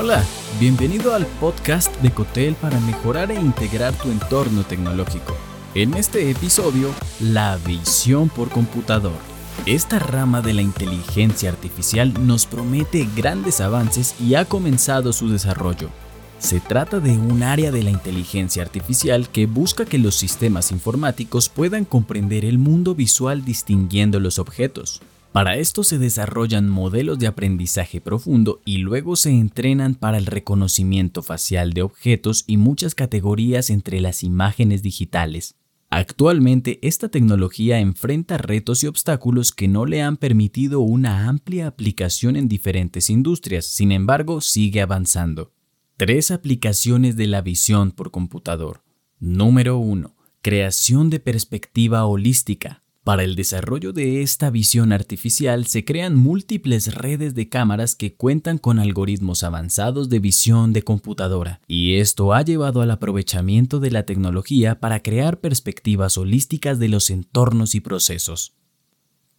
Hola, bienvenido al podcast de Cotel para mejorar e integrar tu entorno tecnológico. En este episodio, la visión por computador. Esta rama de la inteligencia artificial nos promete grandes avances y ha comenzado su desarrollo. Se trata de un área de la inteligencia artificial que busca que los sistemas informáticos puedan comprender el mundo visual distinguiendo los objetos. Para esto se desarrollan modelos de aprendizaje profundo y luego se entrenan para el reconocimiento facial de objetos y muchas categorías entre las imágenes digitales. Actualmente esta tecnología enfrenta retos y obstáculos que no le han permitido una amplia aplicación en diferentes industrias, sin embargo sigue avanzando. Tres aplicaciones de la visión por computador. Número 1. Creación de perspectiva holística. Para el desarrollo de esta visión artificial se crean múltiples redes de cámaras que cuentan con algoritmos avanzados de visión de computadora, y esto ha llevado al aprovechamiento de la tecnología para crear perspectivas holísticas de los entornos y procesos.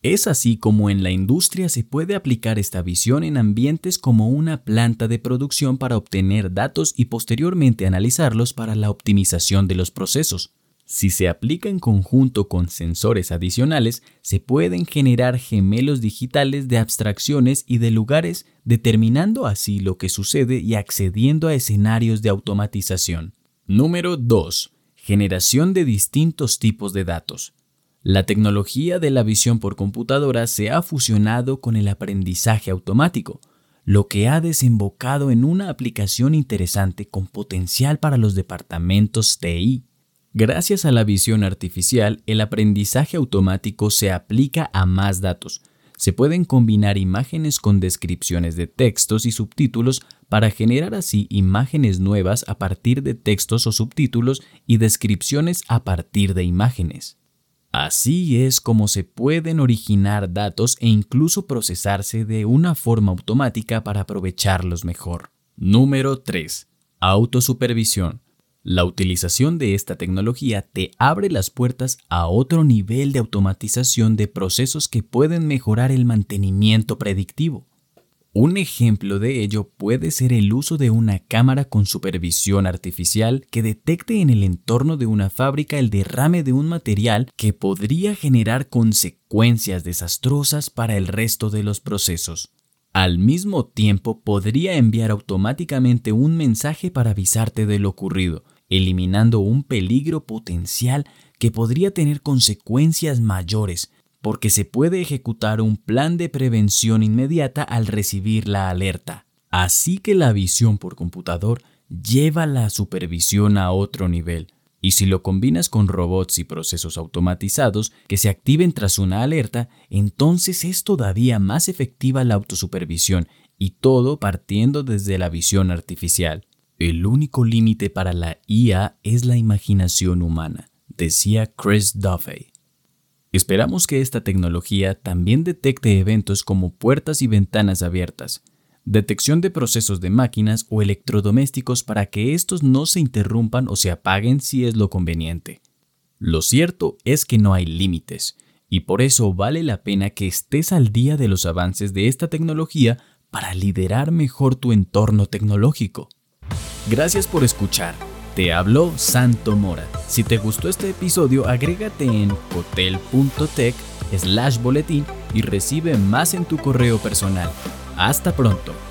Es así como en la industria se puede aplicar esta visión en ambientes como una planta de producción para obtener datos y posteriormente analizarlos para la optimización de los procesos. Si se aplica en conjunto con sensores adicionales, se pueden generar gemelos digitales de abstracciones y de lugares, determinando así lo que sucede y accediendo a escenarios de automatización. Número 2. Generación de distintos tipos de datos. La tecnología de la visión por computadora se ha fusionado con el aprendizaje automático, lo que ha desembocado en una aplicación interesante con potencial para los departamentos TI Gracias a la visión artificial, el aprendizaje automático se aplica a más datos. Se pueden combinar imágenes con descripciones de textos y subtítulos para generar así imágenes nuevas a partir de textos o subtítulos y descripciones a partir de imágenes. Así es como se pueden originar datos e incluso procesarse de una forma automática para aprovecharlos mejor. Número 3. Autosupervisión. La utilización de esta tecnología te abre las puertas a otro nivel de automatización de procesos que pueden mejorar el mantenimiento predictivo. Un ejemplo de ello puede ser el uso de una cámara con supervisión artificial que detecte en el entorno de una fábrica el derrame de un material que podría generar consecuencias desastrosas para el resto de los procesos. Al mismo tiempo podría enviar automáticamente un mensaje para avisarte de lo ocurrido, eliminando un peligro potencial que podría tener consecuencias mayores, porque se puede ejecutar un plan de prevención inmediata al recibir la alerta. Así que la visión por computador lleva la supervisión a otro nivel, y si lo combinas con robots y procesos automatizados que se activen tras una alerta, entonces es todavía más efectiva la autosupervisión y todo partiendo desde la visión artificial. El único límite para la IA es la imaginación humana, decía Chris Duffy. Esperamos que esta tecnología también detecte eventos como puertas y ventanas abiertas, detección de procesos de máquinas o electrodomésticos para que estos no se interrumpan o se apaguen si es lo conveniente. Lo cierto es que no hay límites, y por eso vale la pena que estés al día de los avances de esta tecnología para liderar mejor tu entorno tecnológico. Gracias por escuchar. Te habló Santo Mora. Si te gustó este episodio, agrégate en hotel.tech slash boletín y recibe más en tu correo personal. Hasta pronto.